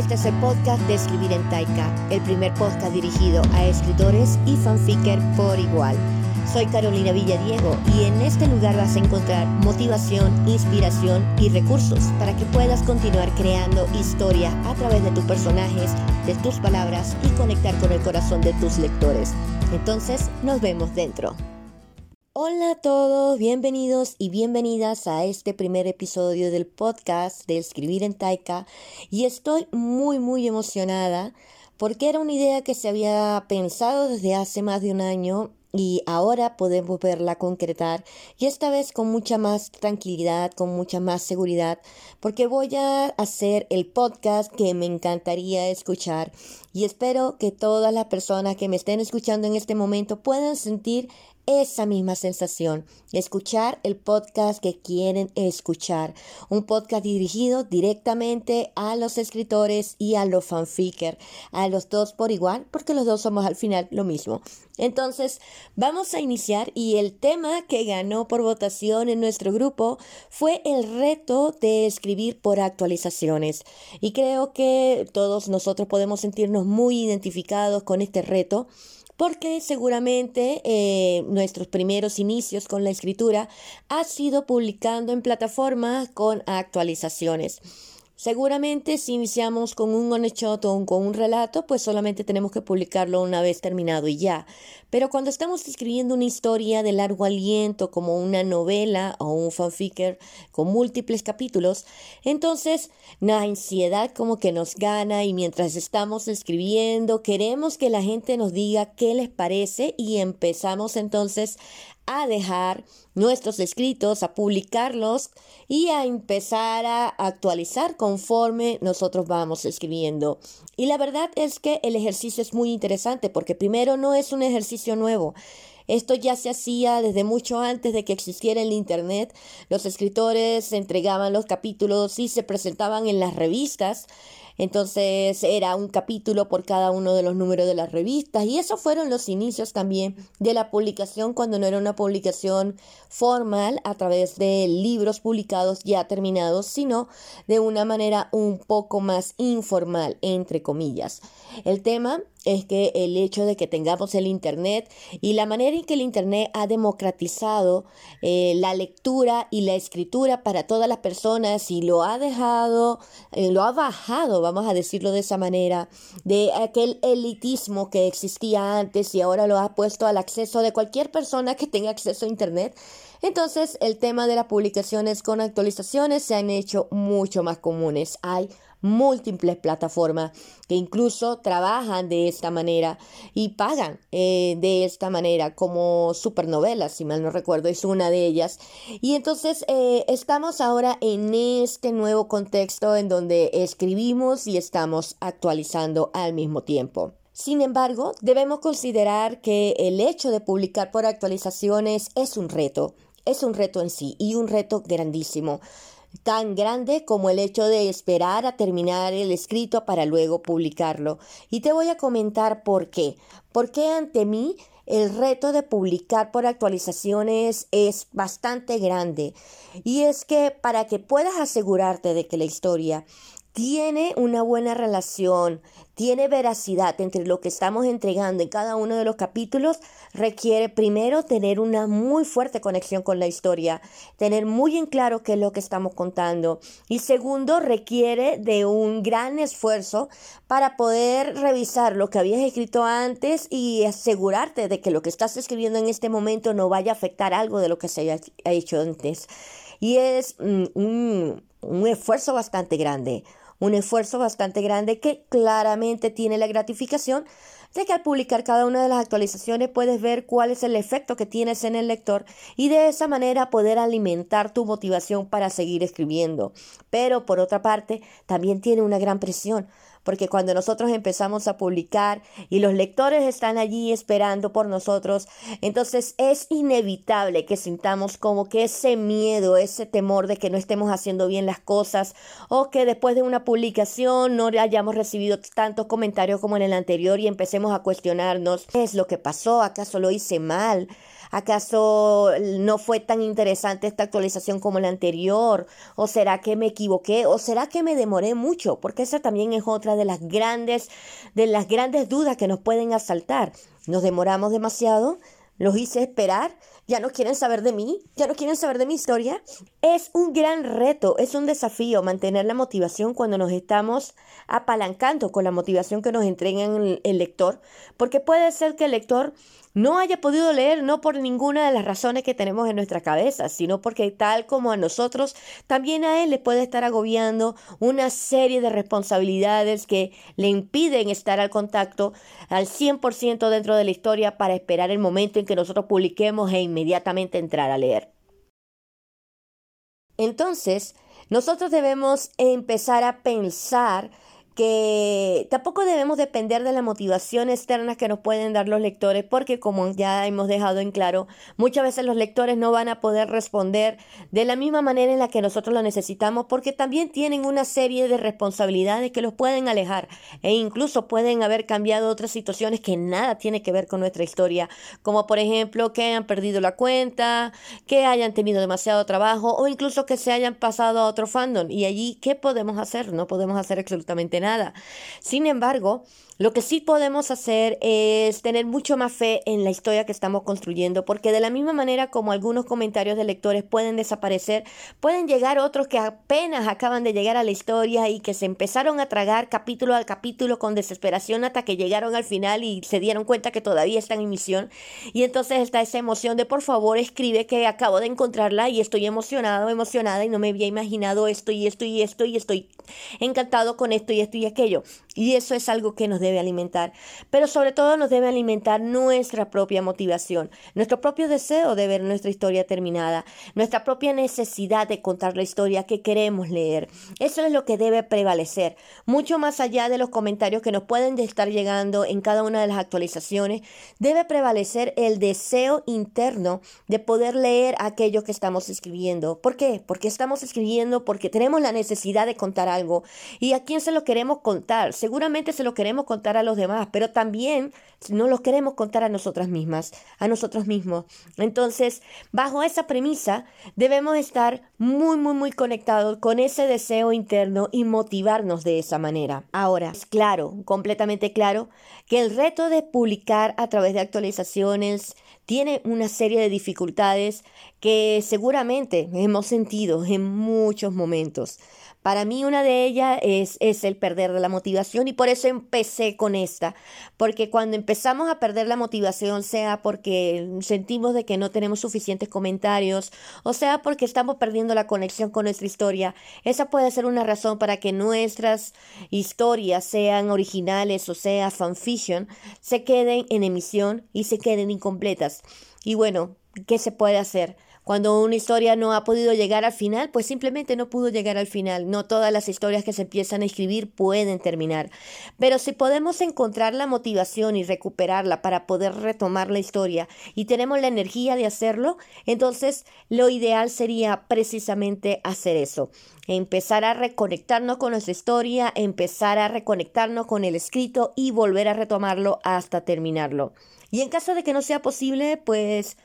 Este es el podcast de Escribir en Taika, el primer podcast dirigido a escritores y fanficker por igual. Soy Carolina Villadiego y en este lugar vas a encontrar motivación, inspiración y recursos para que puedas continuar creando historia a través de tus personajes, de tus palabras y conectar con el corazón de tus lectores. Entonces, nos vemos dentro. Hola a todos, bienvenidos y bienvenidas a este primer episodio del podcast de Escribir en Taika. Y estoy muy muy emocionada porque era una idea que se había pensado desde hace más de un año y ahora podemos verla concretar y esta vez con mucha más tranquilidad, con mucha más seguridad, porque voy a hacer el podcast que me encantaría escuchar. Y espero que todas las personas que me estén escuchando en este momento puedan sentir esa misma sensación, escuchar el podcast que quieren escuchar, un podcast dirigido directamente a los escritores y a los fanfickers, a los dos por igual, porque los dos somos al final lo mismo. Entonces, vamos a iniciar y el tema que ganó por votación en nuestro grupo fue el reto de escribir por actualizaciones. Y creo que todos nosotros podemos sentirnos muy identificados con este reto porque seguramente eh, nuestros primeros inicios con la escritura ha sido publicando en plataformas con actualizaciones. Seguramente si iniciamos con un one shot o con un relato, pues solamente tenemos que publicarlo una vez terminado y ya. Pero cuando estamos escribiendo una historia de largo aliento, como una novela o un fanficker con múltiples capítulos, entonces la ansiedad como que nos gana y mientras estamos escribiendo queremos que la gente nos diga qué les parece y empezamos entonces a dejar nuestros escritos, a publicarlos y a empezar a actualizar conforme nosotros vamos escribiendo. Y la verdad es que el ejercicio es muy interesante porque primero no es un ejercicio nuevo. Esto ya se hacía desde mucho antes de que existiera el Internet. Los escritores entregaban los capítulos y se presentaban en las revistas entonces era un capítulo por cada uno de los números de las revistas y esos fueron los inicios también de la publicación cuando no era una publicación formal a través de libros publicados ya terminados, sino de una manera un poco más informal, entre comillas. El tema es que el hecho de que tengamos el Internet y la manera en que el Internet ha democratizado eh, la lectura y la escritura para todas las personas y lo ha dejado, eh, lo ha bajado, vamos a decirlo de esa manera, de aquel elitismo que existía antes y ahora lo ha puesto al acceso de cualquier persona que tenga acceso a Internet. Entonces el tema de las publicaciones con actualizaciones se han hecho mucho más comunes. Hay múltiples plataformas que incluso trabajan de esta manera y pagan eh, de esta manera como supernovelas, si mal no recuerdo, es una de ellas. Y entonces eh, estamos ahora en este nuevo contexto en donde escribimos y estamos actualizando al mismo tiempo. Sin embargo, debemos considerar que el hecho de publicar por actualizaciones es un reto, es un reto en sí y un reto grandísimo tan grande como el hecho de esperar a terminar el escrito para luego publicarlo. Y te voy a comentar por qué. Porque ante mí el reto de publicar por actualizaciones es bastante grande. Y es que para que puedas asegurarte de que la historia tiene una buena relación, tiene veracidad entre lo que estamos entregando en cada uno de los capítulos, requiere primero tener una muy fuerte conexión con la historia, tener muy en claro qué es lo que estamos contando. Y segundo, requiere de un gran esfuerzo para poder revisar lo que habías escrito antes y asegurarte de que lo que estás escribiendo en este momento no vaya a afectar algo de lo que se haya hecho antes. Y es mm, un, un esfuerzo bastante grande un esfuerzo bastante grande que claramente tiene la gratificación de que al publicar cada una de las actualizaciones puedes ver cuál es el efecto que tienes en el lector y de esa manera poder alimentar tu motivación para seguir escribiendo. Pero por otra parte, también tiene una gran presión porque cuando nosotros empezamos a publicar y los lectores están allí esperando por nosotros, entonces es inevitable que sintamos como que ese miedo, ese temor de que no estemos haciendo bien las cosas o que después de una publicación no hayamos recibido tantos comentarios como en el anterior y empecemos a cuestionarnos qué es lo que pasó, acaso lo hice mal, acaso no fue tan interesante esta actualización como la anterior, o será que me equivoqué, o será que me demoré mucho, porque esa también es otra de las grandes, de las grandes dudas que nos pueden asaltar. ¿Nos demoramos demasiado? ¿Los hice esperar? ya no quieren saber de mí, ya no quieren saber de mi historia. Es un gran reto, es un desafío mantener la motivación cuando nos estamos apalancando con la motivación que nos entrega el, el lector, porque puede ser que el lector no haya podido leer no por ninguna de las razones que tenemos en nuestra cabeza, sino porque tal como a nosotros, también a él le puede estar agobiando una serie de responsabilidades que le impiden estar al contacto al 100% dentro de la historia para esperar el momento en que nosotros publiquemos e inmediatamente entrar a leer. Entonces, nosotros debemos empezar a pensar que tampoco debemos depender de la motivación externa que nos pueden dar los lectores, porque como ya hemos dejado en claro, muchas veces los lectores no van a poder responder de la misma manera en la que nosotros lo necesitamos, porque también tienen una serie de responsabilidades que los pueden alejar e incluso pueden haber cambiado otras situaciones que nada tiene que ver con nuestra historia, como por ejemplo que hayan perdido la cuenta, que hayan tenido demasiado trabajo o incluso que se hayan pasado a otro fandom. Y allí, ¿qué podemos hacer? No podemos hacer absolutamente nada. Sin embargo, lo que sí podemos hacer es tener mucho más fe en la historia que estamos construyendo, porque de la misma manera como algunos comentarios de lectores pueden desaparecer, pueden llegar otros que apenas acaban de llegar a la historia y que se empezaron a tragar capítulo a capítulo con desesperación hasta que llegaron al final y se dieron cuenta que todavía están en misión. Y entonces está esa emoción de por favor escribe que acabo de encontrarla y estoy emocionado, emocionada y no me había imaginado esto y esto y esto y estoy encantado con esto y esto y aquello. Y eso es algo que nos debe alimentar, pero sobre todo nos debe alimentar nuestra propia motivación, nuestro propio deseo de ver nuestra historia terminada, nuestra propia necesidad de contar la historia que queremos leer. Eso es lo que debe prevalecer, mucho más allá de los comentarios que nos pueden estar llegando en cada una de las actualizaciones, debe prevalecer el deseo interno de poder leer aquello que estamos escribiendo. ¿Por qué? Porque estamos escribiendo porque tenemos la necesidad de contar algo. ¿Y a quién se lo queremos contar? Seguramente se lo queremos contar a los demás, pero también no los queremos contar a nosotras mismas, a nosotros mismos. Entonces, bajo esa premisa, debemos estar muy, muy, muy conectados con ese deseo interno y motivarnos de esa manera. Ahora, es claro, completamente claro, que el reto de publicar a través de actualizaciones tiene una serie de dificultades que seguramente hemos sentido en muchos momentos. Para mí una de ellas es, es el perder la motivación y por eso empecé con esta, porque cuando empezamos a perder la motivación, sea porque sentimos de que no tenemos suficientes comentarios, o sea porque estamos perdiendo la conexión con nuestra historia, esa puede ser una razón para que nuestras historias, sean originales o sea fanfiction, se queden en emisión y se queden incompletas. Y bueno, ¿qué se puede hacer? Cuando una historia no ha podido llegar al final, pues simplemente no pudo llegar al final. No todas las historias que se empiezan a escribir pueden terminar. Pero si podemos encontrar la motivación y recuperarla para poder retomar la historia y tenemos la energía de hacerlo, entonces lo ideal sería precisamente hacer eso. Empezar a reconectarnos con nuestra historia, empezar a reconectarnos con el escrito y volver a retomarlo hasta terminarlo. Y en caso de que no sea posible, pues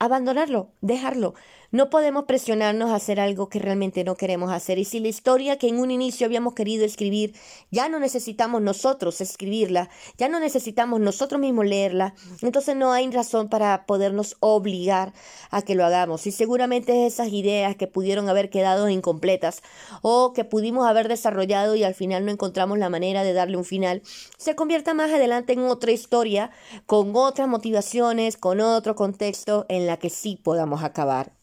abandonarlo, dejarlo. No podemos presionarnos a hacer algo que realmente no queremos hacer. Y si la historia que en un inicio habíamos querido escribir, ya no necesitamos nosotros escribirla, ya no necesitamos nosotros mismos leerla, entonces no hay razón para podernos obligar a que lo hagamos. Y seguramente esas ideas que pudieron haber quedado incompletas o que pudimos haber desarrollado y al final no encontramos la manera de darle un final, se convierta más adelante en otra historia con otras motivaciones, con otro contexto en la que sí podamos acabar.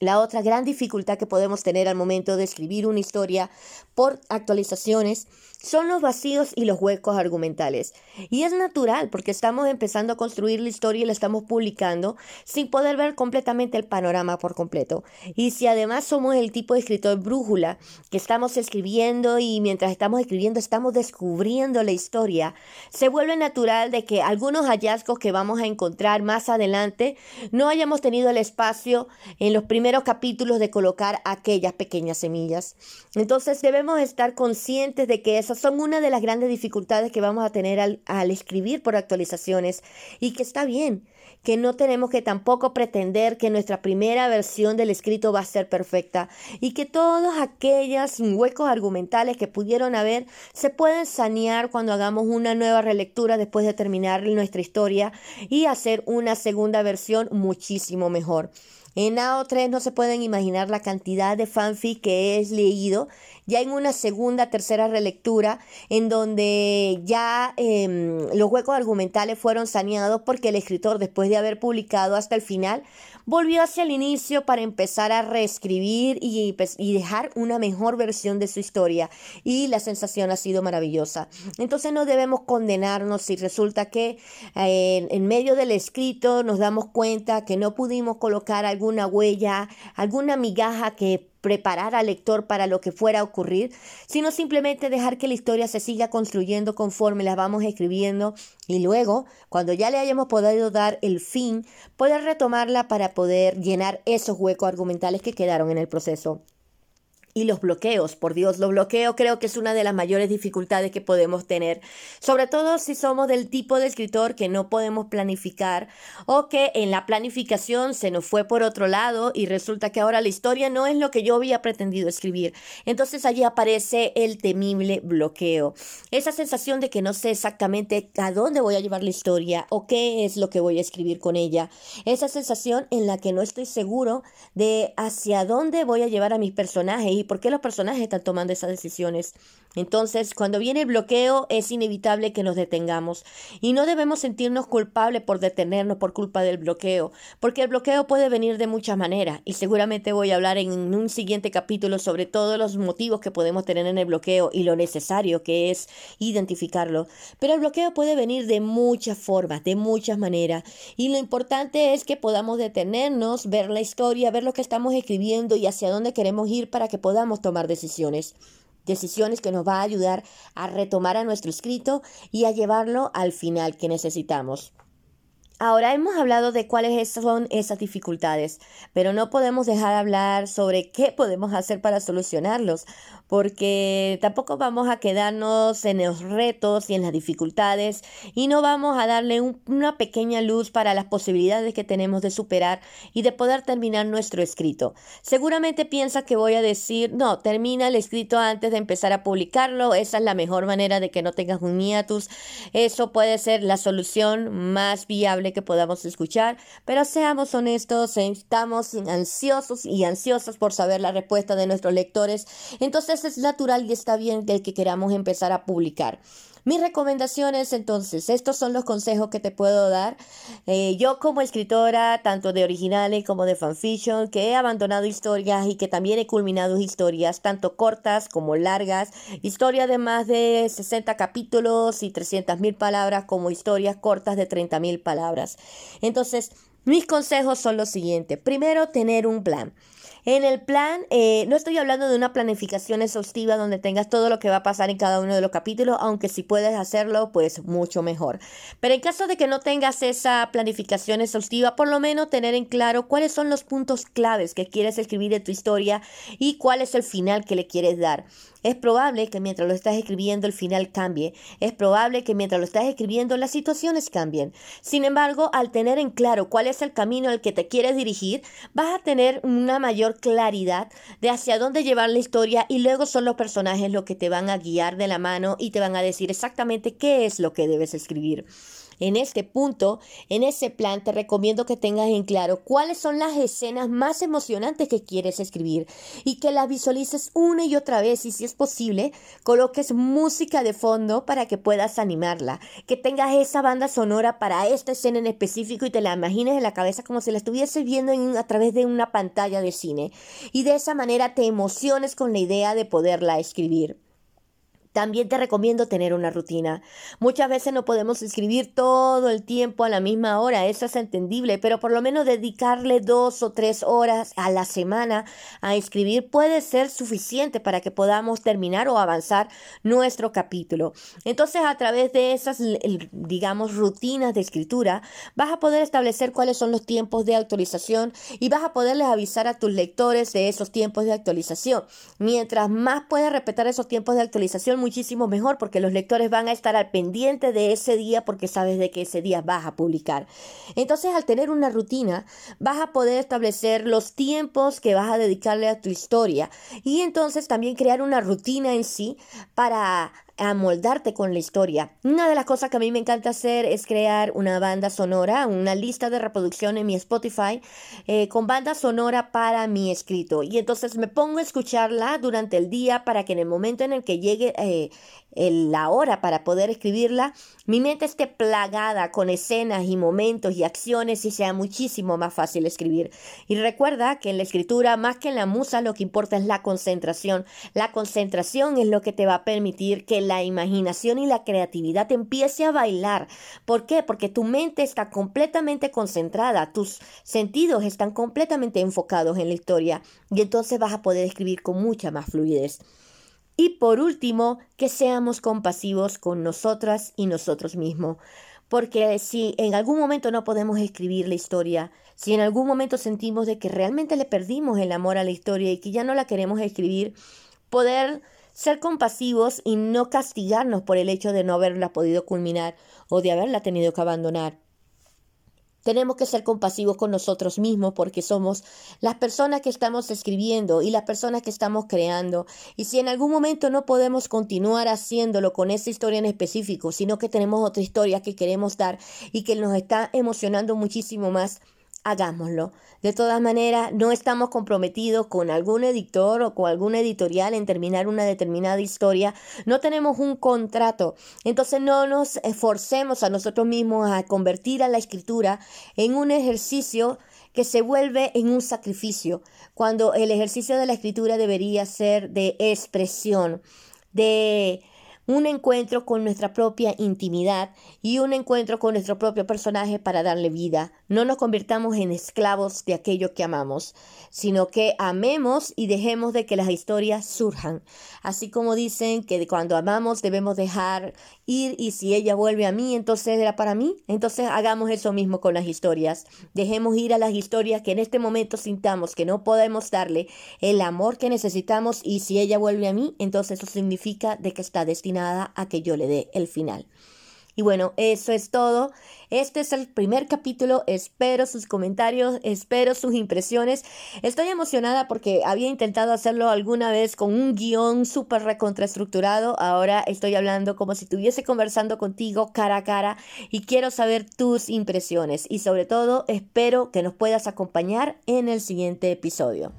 La otra gran dificultad que podemos tener al momento de escribir una historia por actualizaciones son los vacíos y los huecos argumentales. Y es natural porque estamos empezando a construir la historia y la estamos publicando sin poder ver completamente el panorama por completo. Y si además somos el tipo de escritor brújula que estamos escribiendo y mientras estamos escribiendo estamos descubriendo la historia, se vuelve natural de que algunos hallazgos que vamos a encontrar más adelante no hayamos tenido el espacio en los primeros capítulos de colocar aquellas pequeñas semillas. Entonces debemos estar conscientes de que esas son una de las grandes dificultades que vamos a tener al, al escribir por actualizaciones y que está bien que no tenemos que tampoco pretender que nuestra primera versión del escrito va a ser perfecta y que todos aquellos huecos argumentales que pudieron haber se pueden sanear cuando hagamos una nueva relectura después de terminar nuestra historia y hacer una segunda versión muchísimo mejor. En AO3 no se pueden imaginar la cantidad de fanfic que he leído ya en una segunda, tercera relectura, en donde ya em, los huecos argumentales fueron saneados porque el escritor, después de haber publicado hasta el final, volvió hacia el inicio para empezar a reescribir y, pues, y dejar una mejor versión de su historia. Y la sensación ha sido maravillosa. Entonces no debemos condenarnos si resulta que eh, en medio del escrito nos damos cuenta que no pudimos colocar alguna huella, alguna migaja que preparar al lector para lo que fuera a ocurrir, sino simplemente dejar que la historia se siga construyendo conforme la vamos escribiendo y luego, cuando ya le hayamos podido dar el fin, poder retomarla para poder llenar esos huecos argumentales que quedaron en el proceso. Y los bloqueos, por Dios, los bloqueos creo que es una de las mayores dificultades que podemos tener, sobre todo si somos del tipo de escritor que no podemos planificar o que en la planificación se nos fue por otro lado y resulta que ahora la historia no es lo que yo había pretendido escribir. Entonces allí aparece el temible bloqueo, esa sensación de que no sé exactamente a dónde voy a llevar la historia o qué es lo que voy a escribir con ella, esa sensación en la que no estoy seguro de hacia dónde voy a llevar a mis personajes y por qué los personajes están tomando esas decisiones. Entonces, cuando viene el bloqueo, es inevitable que nos detengamos. Y no debemos sentirnos culpables por detenernos por culpa del bloqueo, porque el bloqueo puede venir de muchas maneras. Y seguramente voy a hablar en un siguiente capítulo sobre todos los motivos que podemos tener en el bloqueo y lo necesario que es identificarlo. Pero el bloqueo puede venir de muchas formas, de muchas maneras. Y lo importante es que podamos detenernos, ver la historia, ver lo que estamos escribiendo y hacia dónde queremos ir para que podamos tomar decisiones decisiones que nos va a ayudar a retomar a nuestro escrito y a llevarlo al final que necesitamos. Ahora hemos hablado de cuáles son esas dificultades, pero no podemos dejar de hablar sobre qué podemos hacer para solucionarlos, porque tampoco vamos a quedarnos en los retos y en las dificultades y no vamos a darle una pequeña luz para las posibilidades que tenemos de superar y de poder terminar nuestro escrito. Seguramente piensa que voy a decir, no, termina el escrito antes de empezar a publicarlo, esa es la mejor manera de que no tengas un hiatus, eso puede ser la solución más viable que podamos escuchar, pero seamos honestos, estamos ansiosos y ansiosos por saber la respuesta de nuestros lectores, entonces es natural y está bien que queramos empezar a publicar. Mis recomendaciones, entonces, estos son los consejos que te puedo dar. Eh, yo como escritora, tanto de originales como de fanfiction, que he abandonado historias y que también he culminado historias, tanto cortas como largas, historias de más de 60 capítulos y 300 mil palabras, como historias cortas de 30 mil palabras. Entonces, mis consejos son los siguientes. Primero, tener un plan. En el plan, eh, no estoy hablando de una planificación exhaustiva donde tengas todo lo que va a pasar en cada uno de los capítulos, aunque si puedes hacerlo, pues mucho mejor. Pero en caso de que no tengas esa planificación exhaustiva, por lo menos tener en claro cuáles son los puntos claves que quieres escribir en tu historia y cuál es el final que le quieres dar. Es probable que mientras lo estás escribiendo el final cambie. Es probable que mientras lo estás escribiendo las situaciones cambien. Sin embargo, al tener en claro cuál es el camino al que te quieres dirigir, vas a tener una mayor claridad de hacia dónde llevar la historia y luego son los personajes los que te van a guiar de la mano y te van a decir exactamente qué es lo que debes escribir. En este punto, en ese plan, te recomiendo que tengas en claro cuáles son las escenas más emocionantes que quieres escribir y que las visualices una y otra vez y si es posible, coloques música de fondo para que puedas animarla, que tengas esa banda sonora para esta escena en específico y te la imagines en la cabeza como si la estuvieses viendo a través de una pantalla de cine y de esa manera te emociones con la idea de poderla escribir. También te recomiendo tener una rutina. Muchas veces no podemos escribir todo el tiempo a la misma hora, eso es entendible, pero por lo menos dedicarle dos o tres horas a la semana a escribir puede ser suficiente para que podamos terminar o avanzar nuestro capítulo. Entonces, a través de esas, digamos, rutinas de escritura, vas a poder establecer cuáles son los tiempos de actualización y vas a poderles avisar a tus lectores de esos tiempos de actualización. Mientras más puedas respetar esos tiempos de actualización, muchísimo mejor porque los lectores van a estar al pendiente de ese día porque sabes de que ese día vas a publicar. Entonces, al tener una rutina, vas a poder establecer los tiempos que vas a dedicarle a tu historia y entonces también crear una rutina en sí para amoldarte con la historia. Una de las cosas que a mí me encanta hacer es crear una banda sonora, una lista de reproducción en mi Spotify eh, con banda sonora para mi escrito. Y entonces me pongo a escucharla durante el día para que en el momento en el que llegue eh, la hora para poder escribirla, mi mente esté plagada con escenas y momentos y acciones y sea muchísimo más fácil escribir. Y recuerda que en la escritura, más que en la musa, lo que importa es la concentración. La concentración es lo que te va a permitir que la imaginación y la creatividad empiece a bailar. ¿Por qué? Porque tu mente está completamente concentrada, tus sentidos están completamente enfocados en la historia y entonces vas a poder escribir con mucha más fluidez. Y por último, que seamos compasivos con nosotras y nosotros mismos. Porque si en algún momento no podemos escribir la historia, si en algún momento sentimos de que realmente le perdimos el amor a la historia y que ya no la queremos escribir, poder ser compasivos y no castigarnos por el hecho de no haberla podido culminar o de haberla tenido que abandonar. Tenemos que ser compasivos con nosotros mismos porque somos las personas que estamos escribiendo y las personas que estamos creando. Y si en algún momento no podemos continuar haciéndolo con esa historia en específico, sino que tenemos otra historia que queremos dar y que nos está emocionando muchísimo más, hagámoslo. De todas maneras, no estamos comprometidos con algún editor o con algún editorial en terminar una determinada historia. No tenemos un contrato. Entonces no nos esforcemos a nosotros mismos a convertir a la escritura en un ejercicio que se vuelve en un sacrificio, cuando el ejercicio de la escritura debería ser de expresión, de un encuentro con nuestra propia intimidad y un encuentro con nuestro propio personaje para darle vida. No nos convirtamos en esclavos de aquello que amamos, sino que amemos y dejemos de que las historias surjan. Así como dicen que cuando amamos debemos dejar ir y si ella vuelve a mí, entonces era para mí. Entonces hagamos eso mismo con las historias. Dejemos ir a las historias que en este momento sintamos que no podemos darle el amor que necesitamos y si ella vuelve a mí, entonces eso significa de que está destinada a que yo le dé el final. Y bueno, eso es todo. Este es el primer capítulo. Espero sus comentarios, espero sus impresiones. Estoy emocionada porque había intentado hacerlo alguna vez con un guion súper recontraestructurado. Ahora estoy hablando como si estuviese conversando contigo cara a cara y quiero saber tus impresiones. Y sobre todo, espero que nos puedas acompañar en el siguiente episodio.